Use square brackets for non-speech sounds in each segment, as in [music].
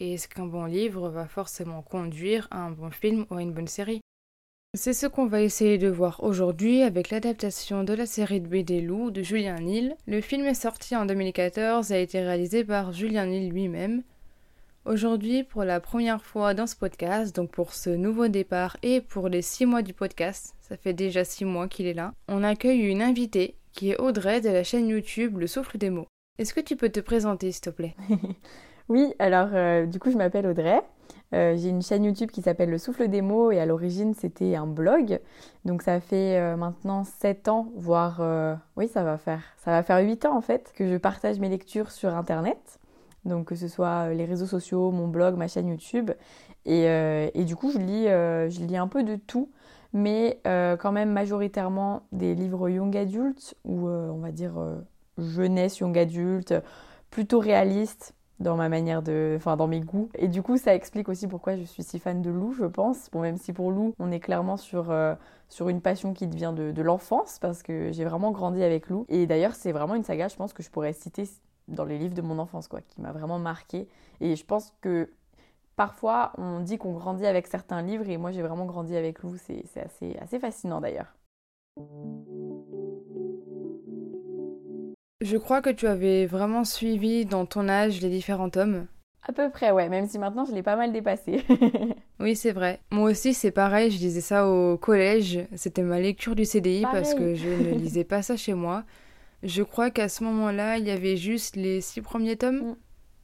Et est-ce qu'un bon livre va forcément conduire à un bon film ou à une bonne série? C'est ce qu'on va essayer de voir aujourd'hui avec l'adaptation de la série de BD Loup de Julien Nil. Le film est sorti en 2014 et a été réalisé par Julien Nil lui-même. Aujourd'hui, pour la première fois dans ce podcast, donc pour ce nouveau départ et pour les six mois du podcast, ça fait déjà six mois qu'il est là, on accueille une invitée qui est Audrey de la chaîne YouTube Le Souffle des mots. Est-ce que tu peux te présenter, s'il te plaît? [laughs] Oui, alors euh, du coup, je m'appelle Audrey. Euh, j'ai une chaîne YouTube qui s'appelle Le Souffle des mots et à l'origine c'était un blog. Donc ça fait euh, maintenant 7 ans, voire oui ça va faire ça va faire 8 ans en fait que je partage mes lectures sur internet. Donc que ce soit les réseaux sociaux, mon blog, ma chaîne YouTube. Et, du coup je lis, je lis un peu de tout mais quand même majoritairement des livres young adultes ou on va dire jeunesse young adulte, plutôt réaliste dans ma manière de, enfin dans mes goûts. Et du coup, ça explique aussi pourquoi je suis si fan de Lou, je pense. Bon, même si pour Lou, on est clairement sur sur une passion qui devient de, de l'enfance parce que j'ai vraiment grandi avec Lou. Et d'ailleurs, c'est vraiment une saga, je pense que je pourrais citer dans les livres de mon enfance, quoi, qui m'a vraiment marqué. Et je pense que Parfois, on dit qu'on grandit avec certains livres et moi j'ai vraiment grandi avec Lou, c'est assez, assez fascinant d'ailleurs. Je crois que tu avais vraiment suivi dans ton âge les différents tomes. À peu près, ouais, même si maintenant je l'ai pas mal dépassé. [laughs] oui, c'est vrai. Moi aussi, c'est pareil, je lisais ça au collège. C'était ma lecture du CDI parce que je ne [laughs] lisais pas ça chez moi. Je crois qu'à ce moment-là, il y avait juste les six premiers tomes. Mm.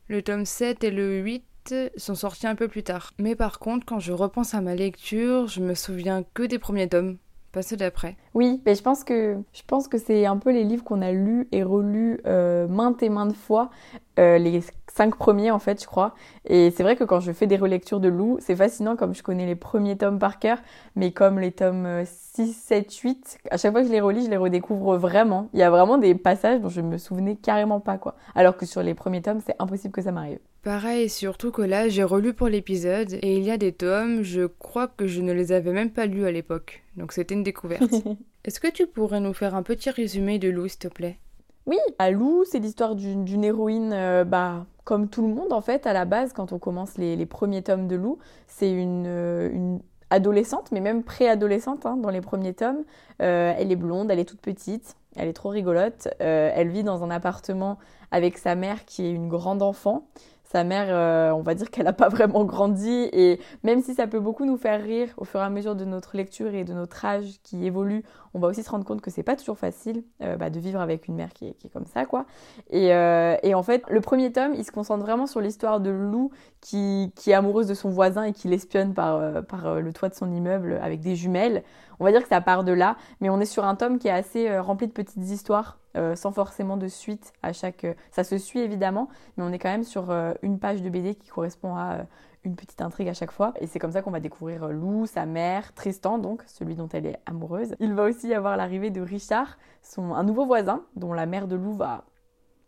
Le tome 7 et le 8 sont sortis un peu plus tard. Mais par contre, quand je repense à ma lecture, je me souviens que des premiers tomes, ceux d'après. Oui, mais je pense que je pense que c'est un peu les livres qu'on a lus et relus euh, maintes et maintes fois, euh, les cinq premiers en fait, je crois. Et c'est vrai que quand je fais des relectures de Lou, c'est fascinant comme je connais les premiers tomes par cœur, mais comme les tomes 6, 7, 8, à chaque fois que je les relis, je les redécouvre vraiment. Il y a vraiment des passages dont je me souvenais carrément pas quoi. Alors que sur les premiers tomes, c'est impossible que ça m'arrive. Pareil, surtout que là, j'ai relu pour l'épisode et il y a des tomes, je crois que je ne les avais même pas lus à l'époque. Donc c'était une découverte. [laughs] Est-ce que tu pourrais nous faire un petit résumé de Lou, s'il te plaît? Oui, à Lou, c'est l'histoire d'une héroïne, euh, bah, comme tout le monde en fait, à la base, quand on commence les, premiers tomes de Lou. C'est une, euh, une adolescente, mais même préadolescente hein, dans les premiers tomes. Euh, elle est blonde, elle est toute petite, elle est trop rigolote. elle vit dans un appartement avec sa mère qui est une grande enfant sa mère, euh, on va dire qu'elle n'a pas vraiment grandi. Et même si ça peut beaucoup nous faire rire au fur et à mesure de notre lecture et de notre âge qui évolue, on va aussi se rendre compte que c'est pas toujours facile euh, bah, de vivre avec une mère qui est, comme ça, quoi. Euh, et, en fait, le premier tome, il se concentre vraiment sur l'histoire de Lou qui, est amoureuse de son voisin et qui l'espionne par, par le toit de son immeuble avec des jumelles. On va dire que ça part de là, mais on est sur un tome qui est assez rempli de petites histoires euh, sans forcément de suite à chaque... Euh, ça se suit évidemment, mais on est quand même sur euh, une page de BD qui correspond à une petite intrigue à chaque fois. Et c'est comme ça qu'on va découvrir Lou, sa mère, Tristan donc, celui dont elle est amoureuse. Il va aussi y avoir l'arrivée de Richard, son, un nouveau voisin, dont la mère de Lou va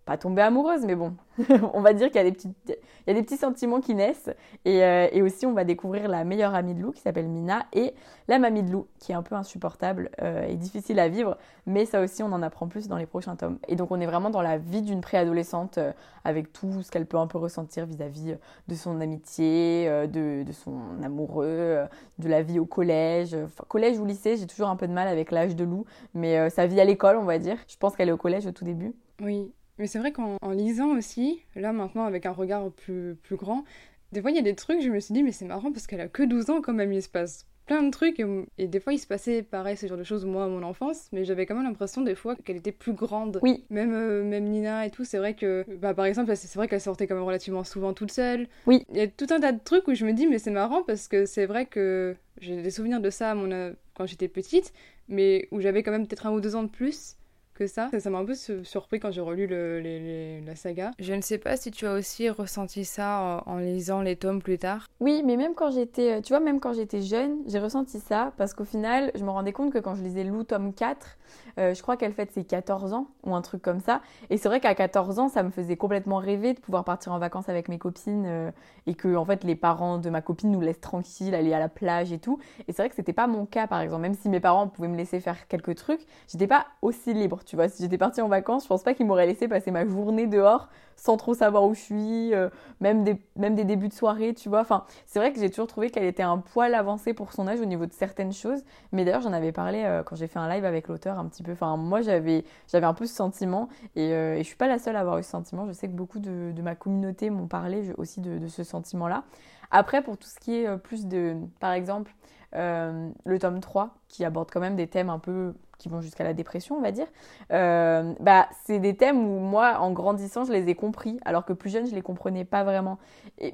pas tomber amoureuse, mais bon, [laughs] on va dire qu'il y, a des petits, il y a des petits sentiments qui naissent. Et, euh, et, aussi, on va découvrir la meilleure amie de Lou qui s'appelle Mina et la mamie de Lou qui est un peu insupportable euh, et difficile à vivre. Mais ça aussi, on en apprend plus dans les prochains tomes. Et donc, on est vraiment dans la vie d'une préadolescente euh, avec tout ce qu'elle peut un peu ressentir vis-à-vis de son amitié, de, de, son amoureux, de la vie au collège. Enfin, collège ou lycée, j'ai toujours un peu de mal avec l'âge de Lou, mais sa vie à l'école, on va dire. Je pense qu'elle est au collège au tout début. Oui, mais c'est vrai qu'en lisant aussi, là maintenant avec un regard plus, plus grand, des fois il y a des trucs, je me suis dit, mais c'est marrant parce qu'elle a que 12 ans quand même, il se passe plein de trucs. Et, des fois il se passait pareil, ce genre de choses, moi, à mon enfance, mais j'avais quand même l'impression des fois qu'elle était plus grande. Oui. Même, euh, même Nina et tout, c'est vrai que, bah, par exemple, c'est vrai qu'elle sortait quand même relativement souvent toute seule. Oui. Il y a tout un tas de trucs où je me dis, mais c'est marrant parce que c'est vrai que j'ai des souvenirs de ça à mon, quand j'étais petite, mais où j'avais quand même peut-être un ou deux ans de plus que ça. Ça m'a un peu surpris quand j'ai relu le, la saga. Je ne sais pas si tu as aussi ressenti ça en, lisant les tomes plus tard. Oui, mais même quand j'étais, tu vois, même quand j'étais jeune, j'ai ressenti ça parce qu'au final, je me rendais compte que quand je lisais Lou tome 4, euh, je crois qu'elle fête ses 14 ans ou un truc comme ça. Et c'est vrai qu'à 14 ans, ça me faisait complètement rêver de pouvoir partir en vacances avec mes copines euh, et que en fait les parents de ma copine nous laissent tranquille, aller à la plage et tout. Et c'est vrai que c'était pas mon cas par exemple, même si mes parents pouvaient me laisser faire quelques trucs, j'étais pas aussi libre, tu vois. Si j'étais partie en vacances, je pense pas qu'ils m'auraient laissé passer ma journée dehors sans trop savoir où je suis, euh, même, des, même des débuts de soirée, tu vois. Enfin, c'est vrai que j'ai toujours trouvé qu'elle était un poil avancée pour son âge au niveau de certaines choses. Mais d'ailleurs, j'en avais parlé euh, quand j'ai fait un live avec l'auteur un petit peu. Enfin, moi, j'avais, j'avais un peu ce sentiment et, euh, et, je suis pas la seule à avoir eu ce sentiment. Je sais que beaucoup de, de ma communauté m'ont parlé aussi de, de ce sentiment-là. Après, pour tout ce qui est plus de, par exemple, le tome 3, qui aborde quand même des thèmes un peu qui vont jusqu'à la dépression, on va dire, euh, bah, c'est des thèmes où moi, en grandissant, je les ai compris, alors que plus jeune, je les comprenais pas vraiment.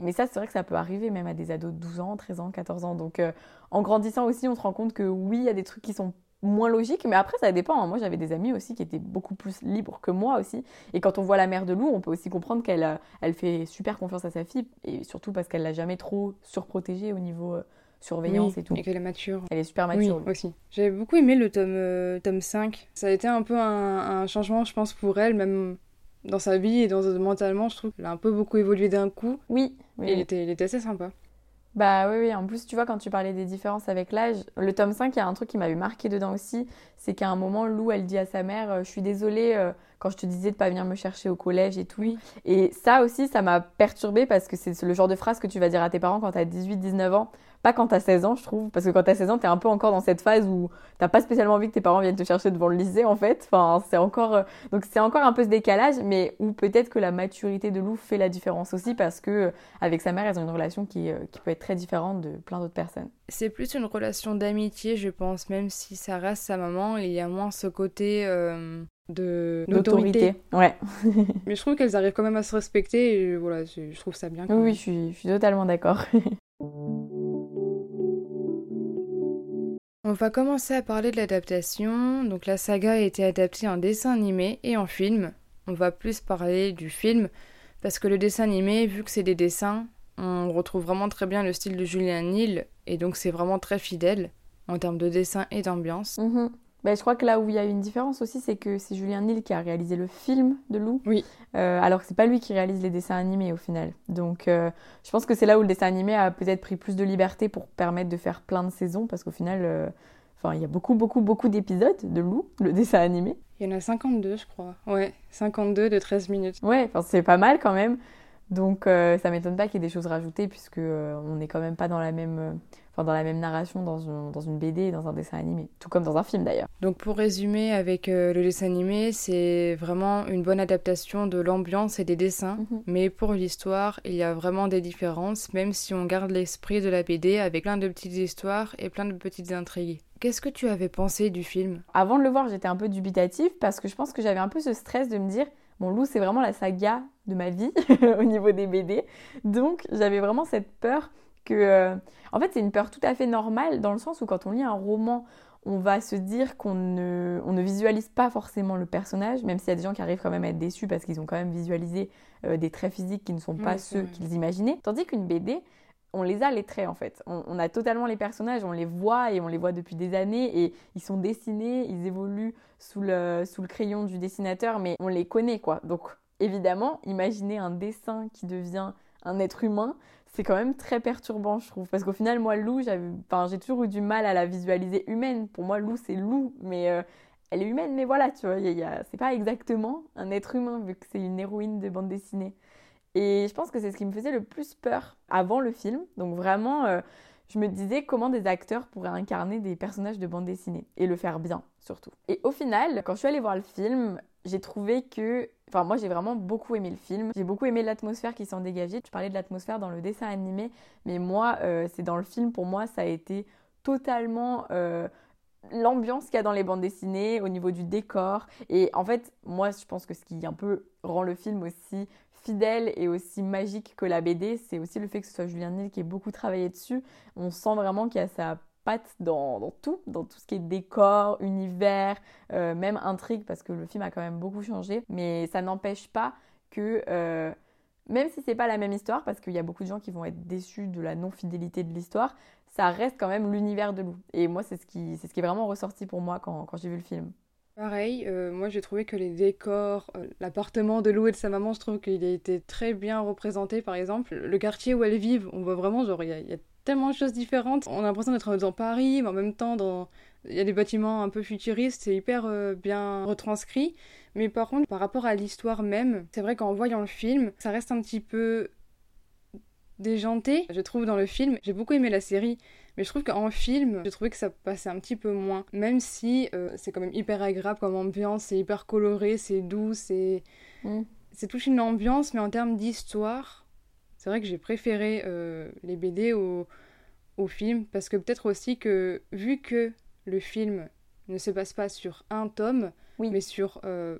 Mais ça, c'est vrai que ça peut arriver même à des ados de 12 ans, 13 ans, 14 ans. Donc, euh, en grandissant aussi, on se rend compte que oui, il y a des trucs qui sont moins logiques, mais après, ça dépend. Hein. Moi, j'avais des amis aussi qui étaient beaucoup plus libres que moi aussi. Et quand on voit la mère de Lou, on peut aussi comprendre qu'elle euh, elle fait super confiance à sa fille, et surtout parce qu'elle l'a jamais trop surprotégée au niveau surveillance et tout. Et qu'elle est mature. Elle est super mature. Oui, aussi. J'avais beaucoup aimé le tome, euh, tome 5. Ça a été un peu un, changement, je pense, pour elle, même dans sa vie et dans, mentalement, je trouve qu'elle a un peu beaucoup évolué d'un coup. Oui. oui. Et il était, il était assez sympa. Bah oui, oui, en plus, tu vois, quand tu parlais des différences avec l'âge, le tome 5, il y a un truc qui m'avait marqué dedans aussi, c'est qu'à un moment, Lou, elle dit à sa mère, euh, je suis désolée euh, quand je te disais de pas venir me chercher au collège et tout. Et ça aussi, ça m'a perturbée parce que c'est le genre de phrase que tu vas dire à tes parents quand tu as 18, 19 ans. Pas quand t'as 16 ans, je trouve, parce que quand t'as 16 ans, t'es un peu encore dans cette phase où t'as pas spécialement envie que tes parents viennent te chercher devant le lycée, en fait. Enfin, c'est encore, euh, donc c'est encore un peu ce décalage, mais où peut-être que la maturité de Lou fait la différence aussi, parce que euh, avec sa mère, elles ont une relation qui, euh, qui peut être très différente de plein d'autres personnes. C'est plus une relation d'amitié, je pense, même si ça reste sa maman, il y a moins ce côté de d'autorité. Ouais. [laughs] mais je trouve qu'elles arrivent quand même à se respecter et voilà, je trouve ça bien. Oui, je suis, je suis totalement d'accord. [laughs] On va commencer à parler de l'adaptation. Donc la saga a été adaptée en dessin animé et en film. On va plus parler du film parce que le dessin animé, vu que c'est des dessins, on retrouve vraiment très bien le style de Julien Nil et donc c'est vraiment très fidèle en termes de dessin et d'ambiance. Mhm. Bah, je crois que là où il y a une différence aussi, c'est que c'est Julien Nil qui a réalisé le film de Lou. Oui. Euh, alors que c'est pas lui qui réalise les dessins animés au final. Donc euh, je pense que c'est là où le dessin animé a peut-être pris plus de liberté pour permettre de faire plein de saisons parce qu'au final, euh, enfin il y a beaucoup beaucoup beaucoup d'épisodes de Lou, le dessin animé. Il y en a 52 je crois. Ouais, 52 de 13 minutes. Ouais, enfin c'est pas mal quand même. Donc ça m'étonne pas qu'il y ait des choses rajoutées puisque on n'est quand même pas dans la même dans la même narration dans une, dans une BD dans un dessin animé, tout comme dans un film d'ailleurs. Donc pour résumer avec euh, le dessin animé, c'est vraiment une bonne adaptation de l'ambiance et des dessins, mhm. mais pour l'histoire, il y a vraiment des différences, même si on garde l'esprit de la BD avec plein de petites histoires et plein de petites intrigues. Qu'est-ce que tu avais pensé du film? Avant de le voir, j'étais un peu dubitative parce que je pense que j'avais un peu ce stress de me dire Bon, Lou, c'est vraiment la saga de ma vie [laughs] au niveau des BD. Donc, j'avais vraiment cette peur que... Euh, en fait, c'est une peur tout à fait normale dans le sens où quand on lit un roman, on va se dire qu'on ne, on ne visualise pas forcément le personnage, même s'il y a des gens qui arrivent quand même à être déçus parce qu'ils ont quand même visualisé euh, des traits physiques qui ne sont pas ceux qu'ils imaginaient. Tandis qu'une BD, on les a les traits en fait. On, a totalement les personnages, on les voit et on les voit depuis des années et ils sont dessinés, ils évoluent sous le, sous le crayon du dessinateur, mais on les connaît quoi. Donc évidemment, imaginer un dessin qui devient un être humain, c'est quand même très perturbant, je trouve. Parce qu'au final, moi, Lou, j'ai toujours eu du mal à la visualiser humaine. Pour moi, Lou, c'est Lou, mais euh, elle est humaine, mais voilà, tu vois, c'est pas exactement un être humain, vu que c'est une héroïne de bande dessinée. Et je pense que c'est ce qui me faisait le plus peur avant le film. Donc vraiment, euh, je me disais comment des acteurs pourraient incarner des personnages de bande dessinée et le faire bien surtout. Et au final, quand je suis allée voir le film, j'ai trouvé que Enfin, moi, j'ai vraiment beaucoup aimé le film. J'ai beaucoup aimé l'atmosphère qui s'en dégageait. Tu parlais de l'atmosphère dans le dessin animé, mais moi, euh, c'est dans le film, pour moi, ça a été totalement euh, l'ambiance qu'il y a dans les bandes dessinées, au niveau du décor. Et en fait, moi, je pense que ce qui un peu rend le film aussi fidèle et aussi magique que la BD, c'est aussi le fait que ce soit Julien Nil qui ait beaucoup travaillé dessus. On sent vraiment qu'il y a sa pattes dans, tout, dans tout ce qui est décor, univers, euh, même intrigue, parce que le film a quand même beaucoup changé. Mais ça n'empêche pas que, euh, même si c'est pas la même histoire, parce qu'il y a beaucoup de gens qui vont être déçus de la non-fidélité de l'histoire, ça reste quand même l'univers de Lou. Et moi, c'est ce qui, ce qui est vraiment ressorti pour moi quand, quand j'ai vu le film. Pareil, euh, moi j'ai trouvé que les décors, l'appartement de Lou et de sa maman, je trouve qu'il a été très bien représenté par exemple. Le quartier où elles vivent, on voit vraiment, genre, il y, a tellement de choses différentes. On a l'impression d'être dans Paris, mais en même temps, dans... il y a des bâtiments un peu futuristes, c'est hyper euh, bien retranscrit. Mais par contre, par rapport à l'histoire même, c'est vrai qu'en voyant le film, ça reste un petit peu déjanté, je trouve, dans le film. J'ai beaucoup aimé la série, mais je trouve qu'en film, j'ai trouvé que ça passait un petit peu moins. Même si euh, c'est quand même hyper agréable comme ambiance, c'est hyper coloré, c'est doux, c'est. Mm. C'est toute une ambiance, mais en termes d'histoire, c'est vrai que j'ai préféré euh, les BD au, au film parce que peut-être aussi que vu que le film ne se passe pas sur un tome, mais sur euh,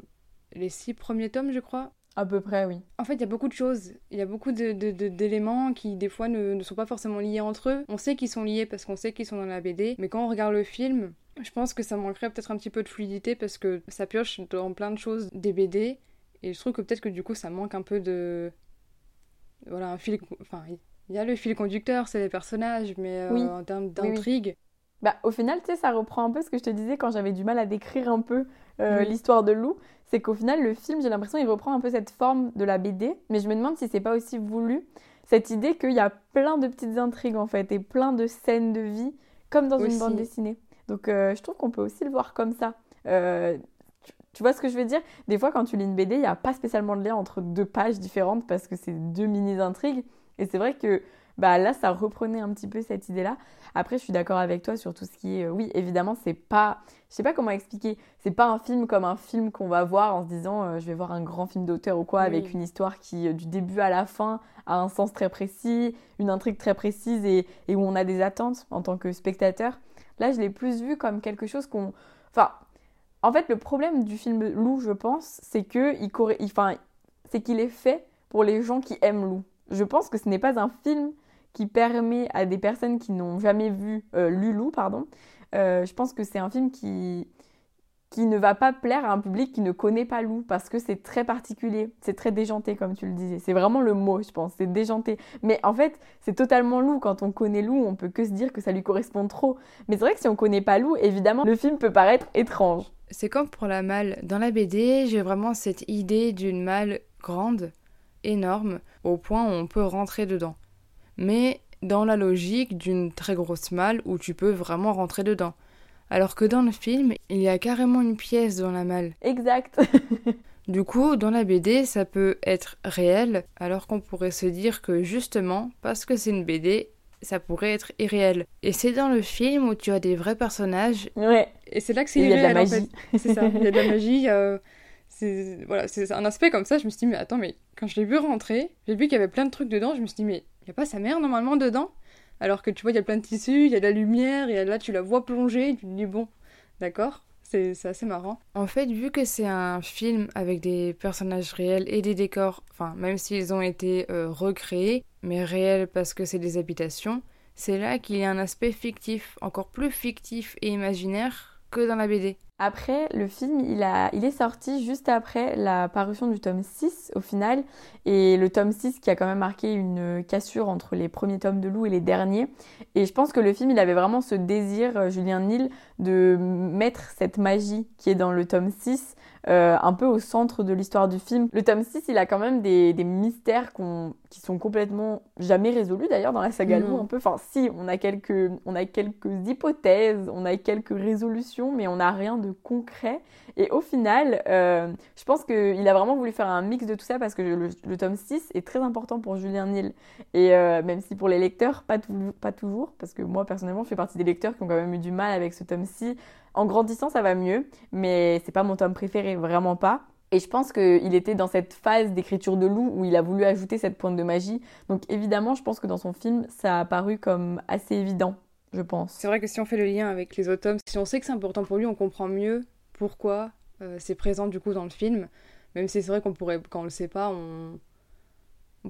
les six premiers tomes, je crois. À peu près, oui. En fait, il y a beaucoup de choses. Il y a beaucoup d'éléments qui, des fois, ne, ne, sont pas forcément liés entre eux. On sait qu'ils sont liés parce qu'on sait qu'ils sont dans la BD, mais quand on regarde le film, je pense que ça manquerait peut-être un petit peu de fluidité parce que ça pioche dans plein de choses des BD. Et je trouve que peut-être que du coup, ça manque un peu de, voilà, un fil. Enfin, il y a le fil conducteur, c'est les personnages, mais euh, en termes d'intrigue. Bah, au final, tu sais, ça reprend un peu ce que je te disais quand j'avais du mal à décrire un peu euh, l'histoire de Lou. C'est qu'au final, le film, j'ai l'impression, il reprend un peu cette forme de la BD, mais je me demande si c'est pas aussi voulu cette idée qu'il y a plein de petites intrigues en fait et plein de scènes de vie comme dans une bande dessinée. Donc, euh, je trouve qu'on peut aussi le voir comme ça. Tu vois ce que je veux dire? Des fois, quand tu lis une BD, il n'y a pas spécialement de lien entre deux pages différentes parce que c'est deux mini-intrigues. Et c'est vrai que bah, là, ça reprenait un petit peu cette idée-là. Après, je suis d'accord avec toi sur tout ce qui est. Euh, oui, évidemment, c'est pas. Je sais pas comment expliquer. C'est pas un film comme un film qu'on va voir en se disant euh, je vais voir un grand film d'auteur ou quoi, avec une histoire qui, euh, du début à la fin, a un sens très précis, une intrigue très précise et, et où on a des attentes en tant que spectateur. Là, je l'ai plus vu comme quelque chose qu'on. Enfin, en fait, le problème du film Lou, je pense, c'est que il c'est qu'il est fait pour les gens qui aiment Lou. Je pense que ce n'est pas un film qui permet à des personnes qui n'ont jamais vu euh, Lulou, pardon. Euh, je pense que c'est un film qui qui ne va pas plaire à un public qui ne connaît pas Lou parce que c'est très particulier, c'est très déjanté comme tu le disais. C'est vraiment le mot, je pense, c'est déjanté. Mais en fait, c'est totalement Lou. Quand on connaît Lou, on peut que se dire que ça lui correspond trop. Mais c'est vrai que si on connaît pas Lou, évidemment, le film peut paraître étrange. C'est comme pour la malle. Dans la BD, j'ai vraiment cette idée d'une malle grande, énorme, au point où on peut rentrer dedans. Mais dans la logique d'une très grosse malle où tu peux vraiment rentrer dedans. Alors que dans le film, il y a carrément une pièce dans la malle. Exact. [laughs] du coup, dans la BD, ça peut être réel, alors qu'on pourrait se dire que justement, parce que c'est une BD, ça pourrait être irréel. Et c'est dans le film où tu as des vrais personnages. Ouais. Et c'est là que c'est irréel, en fait. [laughs] C'est ça, il y a de la magie. C'est voilà, un aspect comme ça, je me suis dit, mais attends, mais quand je l'ai vu rentrer, j'ai vu qu'il y avait plein de trucs dedans, je me suis dit, mais il n'y a pas sa mère normalement dedans? Alors que tu vois, il y a plein de tissus, il y a de la lumière, et là tu la vois plonger, tu te dis, bon, d'accord, c'est assez marrant. En fait, vu que c'est un film avec des personnages réels et des décors, enfin, même s'ils ont été euh, recréés, mais réels parce que c'est des habitations, c'est là qu'il y a un aspect fictif, encore plus fictif et imaginaire que dans la BD. Après, le film, il, a, il est sorti juste après la parution du tome 6 au final. Et le tome 6 qui a quand même marqué une cassure entre les premiers tomes de Lou et les derniers. Et je pense que le film, il avait vraiment ce désir, euh, Julien Nil, de mettre cette magie qui est dans le tome 6 euh, un peu au centre de l'histoire du film. Le tome 6, il a quand même des, des mystères qui sont complètement jamais résolus d'ailleurs dans la saga Lou un peu. Enfin si, on a quelques, on a quelques hypothèses, on a quelques résolutions, mais on n'a rien de concret. Et au final, euh, je pense qu'il a vraiment voulu faire un mix de tout ça parce que le, tome 6 est très important pour Julien Nil. Et euh, même si pour les lecteurs, pas, pas toujours, parce que moi personnellement, je fais partie des lecteurs qui ont quand même eu du mal avec ce tome-ci en grandissant, ça va mieux, mais c'est pas mon tome préféré, vraiment pas. Et je pense qu'il était dans cette phase d'écriture de loup où il a voulu ajouter cette pointe de magie. Donc évidemment, je pense que dans son film, ça a apparu comme assez évident, je pense. C'est vrai que si on fait le lien avec les autres tomes, si on sait que c'est important pour lui, on comprend mieux pourquoi euh, c'est présent du coup dans le film. Même si c'est vrai qu'on pourrait, quand on le sait pas, on,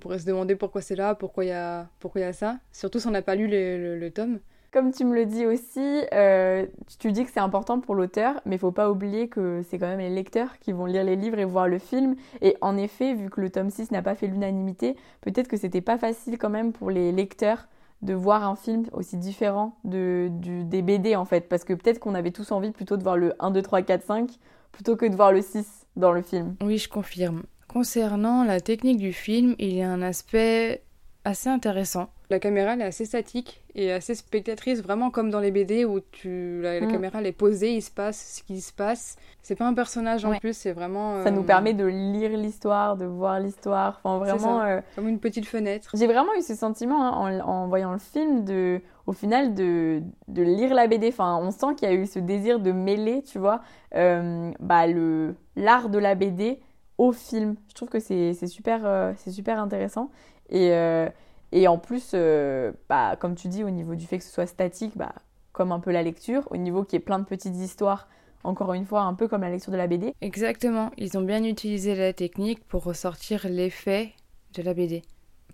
pourrait se demander pourquoi c'est là, pourquoi il y a, pourquoi y a ça. Surtout si on n'a pas lu le, tome. Comme tu me le dis aussi, euh, tu dis que c'est important pour l'auteur, mais il faut pas oublier que c'est quand même les lecteurs qui vont lire les livres et voir le film. Et en effet, vu que le tome 6 n'a pas fait l'unanimité, peut-être que c'était pas facile quand même pour les lecteurs de voir un film aussi différent de, du, des BD en fait. Parce que peut-être qu'on avait tous envie plutôt de voir le 1, 2, 3, 4, 5 plutôt que de voir le 6 dans le film. Oui, je confirme. Concernant la technique du film, il y a un aspect assez intéressant. La caméra elle est assez statique et assez spectatrice, vraiment comme dans les BD où tu, la, Mm. caméra elle est posée, il se passe ce qui se passe. C'est pas un personnage en Ouais. plus, c'est vraiment Ça euh, nous permet de lire l'histoire, de voir l'histoire. Enfin, vraiment. ça. euh, comme une petite fenêtre. J'ai vraiment eu ce sentiment hein, en, en voyant le film de, au final, de, de lire la BD. Enfin, on sent qu'il y a eu ce désir de mêler, tu vois, euh, bah, le l'art de la BD au film. Je trouve que c'est c'est super, euh, c'est super intéressant. Et, euh, et en plus, euh, bah, comme tu dis, au niveau du fait que ce soit statique, bah, comme un peu la lecture, au niveau qu'il y plein de petites histoires, encore une fois, un peu comme la lecture de la BD. Exactement, ils ont bien utilisé la technique pour ressortir l'effet de la BD.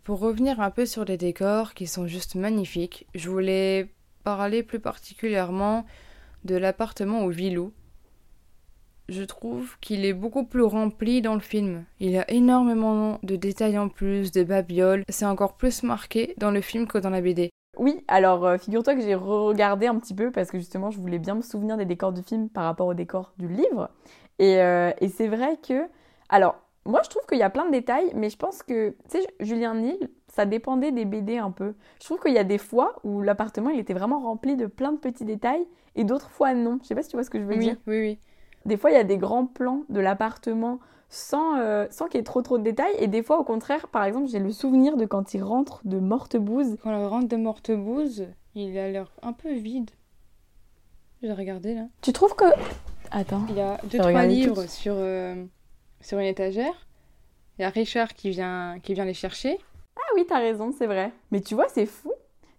Pour revenir un peu sur les décors qui sont juste magnifiques, je voulais parler plus particulièrement de l'appartement au Vilou. Je trouve qu'il est beaucoup plus rempli dans le film. Il y a énormément de détails en plus, de babioles. C'est encore plus marqué dans le film que dans la BD. Oui, alors euh, figure-toi que j'ai regardé un petit peu parce que justement je voulais bien me souvenir des décors du film par rapport aux décors du livre. Et, euh, et c'est vrai que... Alors, moi je trouve qu'il y a plein de détails, mais je pense que, tu sais, Julien Nil, ça dépendait des BD un peu. Je trouve qu'il y a des fois où l'appartement il était vraiment rempli de plein de petits détails et d'autres fois non. Je sais pas si tu vois ce que je veux Oui, dire. oui, oui. Des fois il y a des grands plans de l'appartement sans, euh, sans qu'il y ait trop trop de détails et des fois au contraire, par exemple, j'ai le souvenir de quand il rentre de Mortebouze Quand on rentre de Mortebouze, il a l'air un peu vide. J'ai regardé là. Tu trouves que... Attends. Il y a deux, trois livres sur, euh, sur une étagère. Il y a Richard qui vient, qui vient les chercher. Ah oui, t'as raison, c'est vrai. Mais tu vois, c'est fou.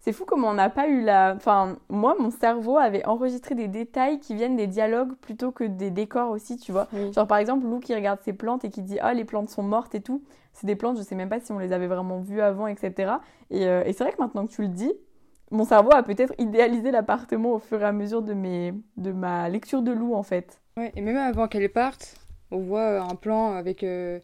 C'est fou comme on n'a pas eu la... Enfin, moi, mon cerveau avait enregistré des détails qui viennent des dialogues plutôt que des décors aussi, tu vois. Oui. Genre, par exemple, Lou qui regarde ses plantes et qui dit « Ah, les plantes sont mortes et tout ». C'est des plantes, je sais même pas si on les avait vraiment vues avant, etc. Et, euh, et c'est vrai que maintenant que tu le dis, mon cerveau a peut-être idéalisé l'appartement au fur et à mesure de, mes... de ma lecture de Lou, en fait. Ouais, et même avant qu'elle parte, on voit un plan avec, euh,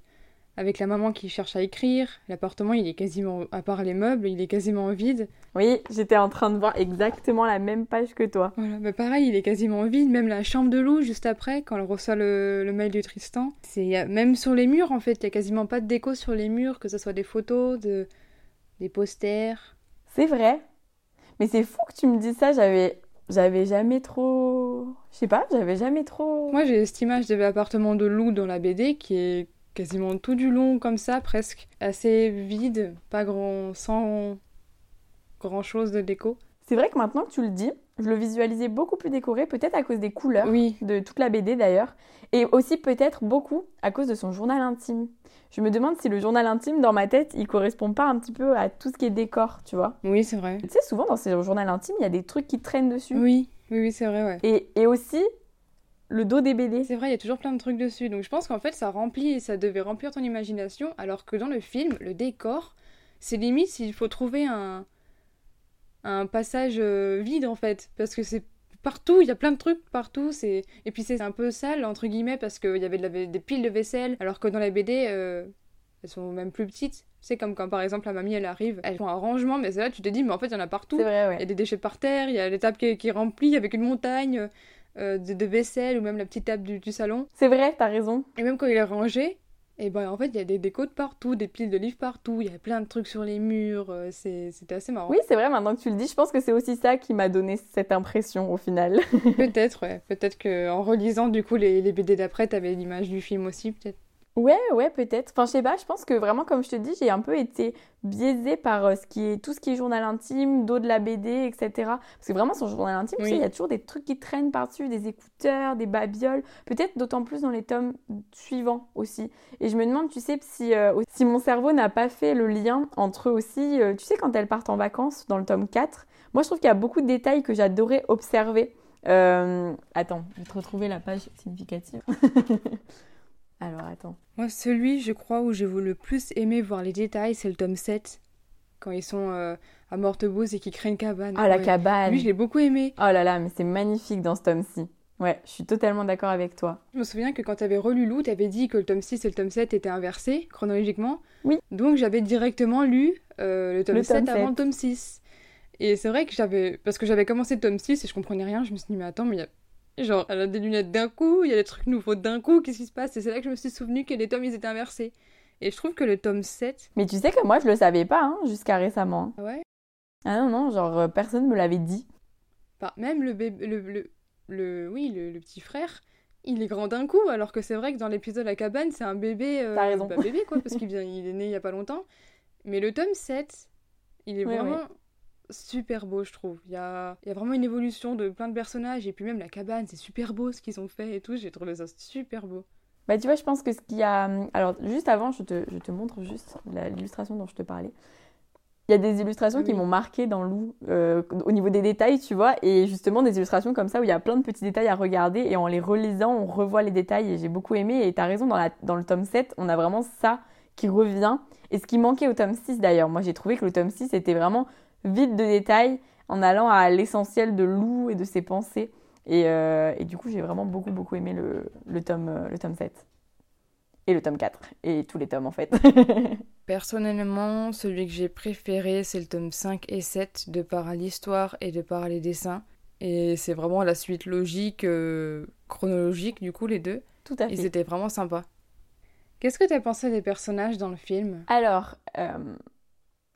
avec la maman qui cherche à écrire. L'appartement, il est quasiment, à part les meubles, il est quasiment vide. Oui, j'étais en train de voir exactement la même page que toi. Voilà, bah pareil, il est quasiment vide. Même la chambre de Lou, juste après, quand elle reçoit le, le mail de Tristan. C'est, même sur les murs, en fait, il y a quasiment pas de déco sur les murs, que ce soit des photos, de, des posters. C'est vrai. Mais c'est fou que tu me dises ça, j'avais j'avais jamais trop je sais pas, j'avais jamais trop Moi, j'ai cette image de l'appartement de Lou dans la BD qui est quasiment tout du long comme ça, presque assez vide, pas grand, sans grand chose de déco. C'est vrai que maintenant que tu le dis, je le visualisais beaucoup plus décoré, peut-être à cause des couleurs Oui, de toute la BD d'ailleurs, et aussi peut-être beaucoup à cause de son journal intime. Je me demande si le journal intime dans ma tête, il correspond pas un petit peu à tout ce qui est décor, tu vois. oui, c'est vrai. Tu sais, souvent dans ces journaux intimes, il y a des trucs qui traînent dessus. Oui, oui, oui, c'est vrai, ouais. Et, et aussi le dos des BD. C'est vrai, il y a toujours plein de trucs dessus. Donc je pense qu'en fait, ça remplit et ça devait remplir ton imagination, alors que dans le film, le décor, c'est limite s'il faut trouver un, un passage euh, vide en fait. Parce que c'est partout, il y a plein de trucs partout. C'est Et puis c'est un peu sale, entre guillemets, parce qu'il y avait de la- des piles de vaisselle, alors que dans la BD, euh, elles sont même plus petites. C'est comme quand par exemple la mamie elle arrive, elles font un rangement, mais c'est là tu te dis, mais en fait il y en a partout. C'est vrai, Il y a ouais. des déchets par terre, il y a tables qui, qui est remplie avec une montagne euh, de, de vaisselle ou même la petite table du, du salon. C'est vrai, t'as raison. Et même quand il est rangé, et ben en fait il y a des décos de partout, des piles de livres partout, il y a plein de trucs sur les murs, euh, c'est- c'était assez marrant. Oui, c'est vrai, maintenant que tu le dis, je pense que c'est aussi ça qui m'a donné cette impression au final. [laughs] Peut-être, ouais. Peut-être que en relisant du coup les, les BD d'après, t'avais l'image du film aussi, peut-être. Ouais, ouais, peut-être. Enfin, je sais pas, je pense que vraiment, comme je te dis, j'ai un peu été biaisée par euh, ce qui est, tout ce qui est journal intime, dos de la BD, etc. Parce que vraiment, son journal intime, tu Oui. sais, il y a toujours des trucs qui traînent par-dessus, des écouteurs, des babioles. Peut-être d'autant plus dans les tomes suivants aussi. Et je me demande, tu sais, si, euh, si mon cerveau n'a pas fait le lien entre aussi, euh, tu sais, quand elles partent en vacances dans le tome 4, moi, je trouve qu'il y a beaucoup de détails que j'adorais observer. Attends, je vais te retrouver la page significative. [laughs] Alors, attends. Moi, celui, je crois, où j'ai le plus aimé voir les détails, c'est le tome 7. quand ils sont euh, à Mortebouze et qu'ils créent une cabane. Ah, la Ouais. cabane. Lui, je l'ai beaucoup aimé. Oh là là, mais c'est magnifique dans ce tome-ci. Ouais, je suis totalement d'accord avec toi. Je me souviens que quand tu avais relu Lou, tu avais dit que le tome 6 et le tome 7 étaient inversés chronologiquement. Oui. Donc j'avais directement lu euh, le tome Le 7 tome avant 7. le tome 6. Et c'est vrai que j'avais. Parce que j'avais commencé le tome 6 et je comprenais rien, je me suis dit, mais attends, mais il y a. Genre, elle a des lunettes d'un coup, il y a des trucs nouveaux d'un coup, qu'est-ce qui se passe? Et c'est là que je me suis souvenu que les tomes ils étaient inversés. Et je trouve que le tome 7. Mais tu sais que moi, je le savais pas, hein, jusqu'à récemment. Ah ouais? Ah non, non, genre, euh, personne me l'avait dit. Enfin, même le bébé. Le, le, le- oui, le, le petit frère, il est grand d'un coup, alors que c'est vrai que dans l'épisode La cabane, c'est un bébé. euh, T'as raison. bah, bébé, quoi, parce qu'il vient, il est né il y a pas longtemps. Mais le tome 7, il est Oui, vraiment super beau, je trouve. Il y a, il y a vraiment une évolution de plein de personnages, et puis même la cabane, c'est super beau ce qu'ils ont fait et tout. J'ai trouvé ça super beau. Bah, tu vois, je pense que ce qu'il y a. Alors, juste avant, je te, je te montre juste l'illustration dont je te parlais. Il y a des illustrations qui m'ont marqué dans Lou, euh, au niveau des détails, tu vois, et justement des illustrations comme ça où il y a plein de petits détails à regarder, et en les relisant, on revoit les détails, et j'ai beaucoup aimé. Et t'as raison, dans, la, dans le tome 7, on a vraiment ça qui revient. Et ce qui manquait au tome 6 d'ailleurs, moi j'ai trouvé que le tome 6 était vraiment vide de détails, en allant à l'essentiel de Lou et de ses pensées. Et, euh, et du coup, j'ai vraiment beaucoup, beaucoup aimé le, le, tome, euh, le tome 7. Et le tome 4. Et tous les tomes, en fait. [laughs] Personnellement, celui que j'ai préféré, c'est le tome 5 et 7, de par l'histoire et de par les dessins. Et c'est vraiment la suite logique, euh, chronologique, du coup, les deux. Tout à Ils fait. étaient vraiment sympas. Qu'est-ce que t'as pensé des personnages dans le film? Alors, euh,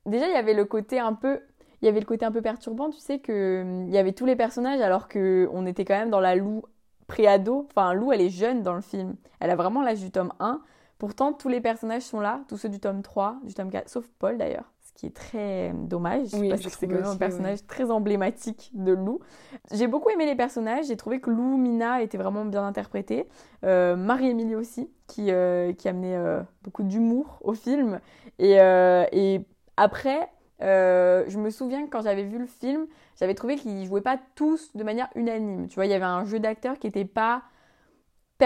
déjà, il y avait le côté un peu... Il y avait le côté un peu perturbant, tu sais, que hum, il y avait tous les personnages alors que on était quand même dans la Lou pré-ado. Enfin, Lou, elle est jeune dans le film. Elle a vraiment l'âge du tome 1. Pourtant, tous les personnages sont là, tous ceux du tome 3, du tome 4, sauf Paul d'ailleurs. Ce qui est très euh, dommage, Oui, parce que c'est quand même un personnage très emblématique de Lou. J'ai beaucoup aimé les personnages, j'ai trouvé que Lou, Mina étaient vraiment bien interprétés. Euh, Marie-Émilie aussi, qui, euh, qui amenait euh, beaucoup d'humour au film. Et, et après, euh, je me souviens que quand j'avais vu le film, j'avais trouvé qu'ils jouaient pas tous de manière unanime. Tu vois, il y avait un jeu d'acteurs qui n'était pas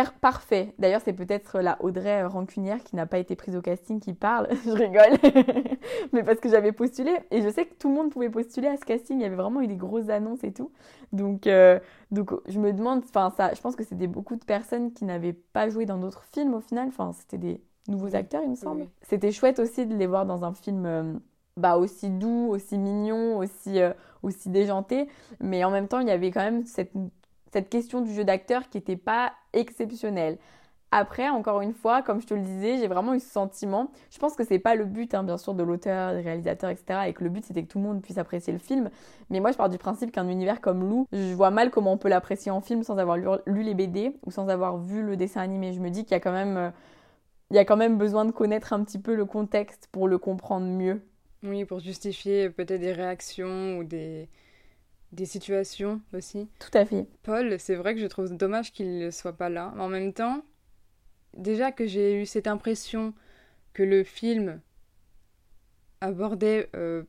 parfait. D'ailleurs, c'est peut-être la Audrey Rancunière qui n'a pas été prise au casting qui parle. [laughs] je rigole. [laughs] Mais parce que j'avais postulé. Et je sais que tout le monde pouvait postuler à ce casting. Il y avait vraiment eu des grosses annonces et tout. Donc, euh, donc je me demande, enfin, ça, je pense que c'était beaucoup de personnes qui n'avaient pas joué dans d'autres films au final. Enfin, c'était des nouveaux acteurs, il me semble. Oui. C'était chouette aussi de les voir dans un film euh, bah, aussi doux, aussi mignon, aussi, euh, aussi déjanté. Mais en même temps, il y avait quand même cette, cette question du jeu d'acteur qui n'était pas exceptionnelle. Après, encore une fois, comme je te le disais, j'ai vraiment eu ce sentiment. Je pense que c'est pas le but, hein, bien sûr, de l'auteur, des réalisateurs, etc. Et que le but, c'était que tout le monde puisse apprécier le film. Mais moi, je pars du principe qu'un univers comme Lou, je vois mal comment on peut l'apprécier en film sans avoir lu, les BD ou sans avoir vu le dessin animé. Je me dis qu'il y euh, y a quand même besoin de connaître un petit peu le contexte pour le comprendre mieux. Oui, pour justifier peut-être des réactions ou des, des situations aussi. Tout à fait. Paul, c'est vrai que je trouve dommage qu'il ne soit pas là. Mais en même temps, déjà que j'ai eu cette impression que le film abordait euh,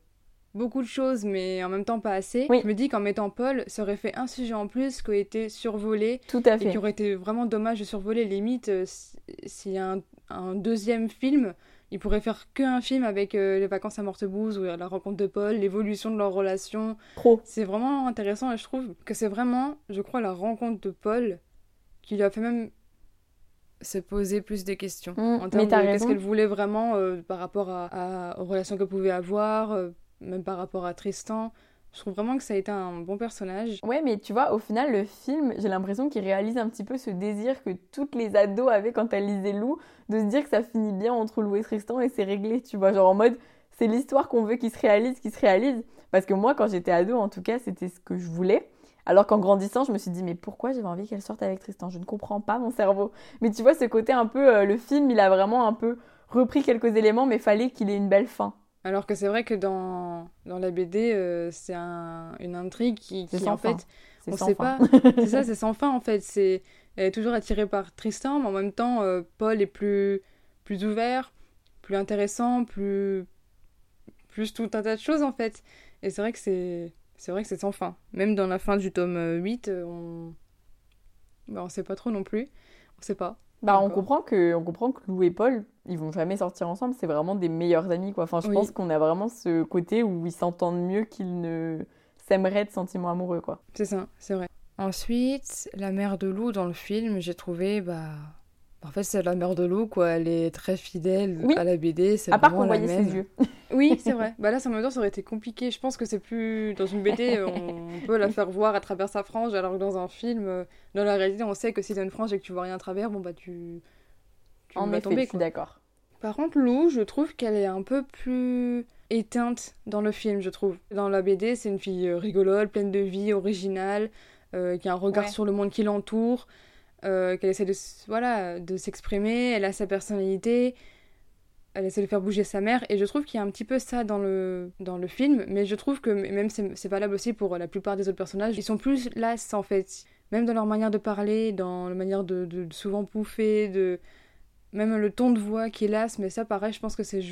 beaucoup de choses, mais en même temps pas assez, Oui. je me dis qu'en mettant Paul, ça aurait fait un sujet en plus qui aurait été survolé Tout à et fait. qui aurait été vraiment dommage de survoler. Limite, euh, si- s'il y a un, un deuxième film, il pourrait faire qu'un film avec euh, les vacances à Mortebouze ou la rencontre de Paul, l'évolution de leur relation. Trop. C'est vraiment intéressant et je trouve que c'est vraiment, je crois, la rencontre de Paul qui lui a fait même se poser plus de questions Mm, en termes de qu'est-ce qu'elle voulait vraiment euh, par rapport à, à- aux relations qu'elle pouvait avoir, euh, même par rapport à Tristan. Je trouve vraiment que ça a été un bon personnage. Ouais, mais tu vois, au final, le film, j'ai l'impression qu'il réalise un petit peu ce désir que toutes les ados avaient quand elles lisaient Lou, de se dire que ça finit bien entre Lou et Tristan et c'est réglé, tu vois, genre en mode, c'est l'histoire qu'on veut qu'il se réalise, qu'il se réalise. Parce que moi, quand j'étais ado, en tout cas, c'était ce que je voulais. Alors qu'en grandissant, je me suis dit, mais pourquoi j'avais envie qu'elle sorte avec Tristan? Je ne comprends pas mon cerveau. Mais tu vois, ce côté un peu, euh, le film, il a vraiment un peu repris quelques éléments, mais fallait qu'il ait une belle fin. Alors que c'est vrai que dans, dans la BD, euh, c'est un- une intrigue qui, qui, sans en fin. fait, on sait fin. pas. C'est ça, [laughs] c'est sans fin en fait. C'est elle est toujours attirée par Tristan, mais en même temps, euh, Paul est plus plus ouvert, plus intéressant, plus plus tout un tas de choses en fait. Et c'est vrai que c'est c'est vrai que c'est sans fin. Même dans la fin du tome euh, 8, euh, on bah, on sait pas trop non plus. On sait pas. Bah, on comprend, que, on comprend que Lou et Paul, ils vont jamais sortir ensemble. C'est vraiment des meilleurs amis, quoi. Enfin, je pense qu'on a vraiment ce côté où ils s'entendent mieux qu'ils ne s'aimeraient de sentiments amoureux, quoi. C'est ça, c'est vrai. Ensuite, la mère de Lou dans le film, j'ai trouvé, bah. En fait, c'est la mère de Lou, quoi. Elle est très fidèle à la BD. À part qu'on voyait ses yeux. [laughs] oui, c'est vrai. Bah là, en même temps, ça aurait été compliqué. Je pense que c'est plus. Dans une BD, on peut la faire voir à travers sa frange, alors que dans un film, euh, dans la réalité, on sait que si t'as une frange et que tu vois rien à travers, bon, bah, tu. tu en effet, tomber, je suis d'accord. Par contre, Lou, je trouve qu'elle est un peu plus éteinte dans le film, je trouve. Dans la BD, c'est une fille euh, rigolote, pleine de vie, originale. Euh, qui a un regard sur le monde qui l'entoure, euh, qu'elle essaie de, voilà, de s'exprimer, elle a sa personnalité, elle essaie de faire bouger sa mère, et je trouve qu'il y a un petit peu ça dans le, dans le film, mais je trouve que même c'est valable aussi pour la plupart des autres personnages, ils sont plus lasses en fait, même dans leur manière de parler, dans la manière de, souvent pouffer, de même le ton de voix qui est las, mais ça pareil, je pense que c'est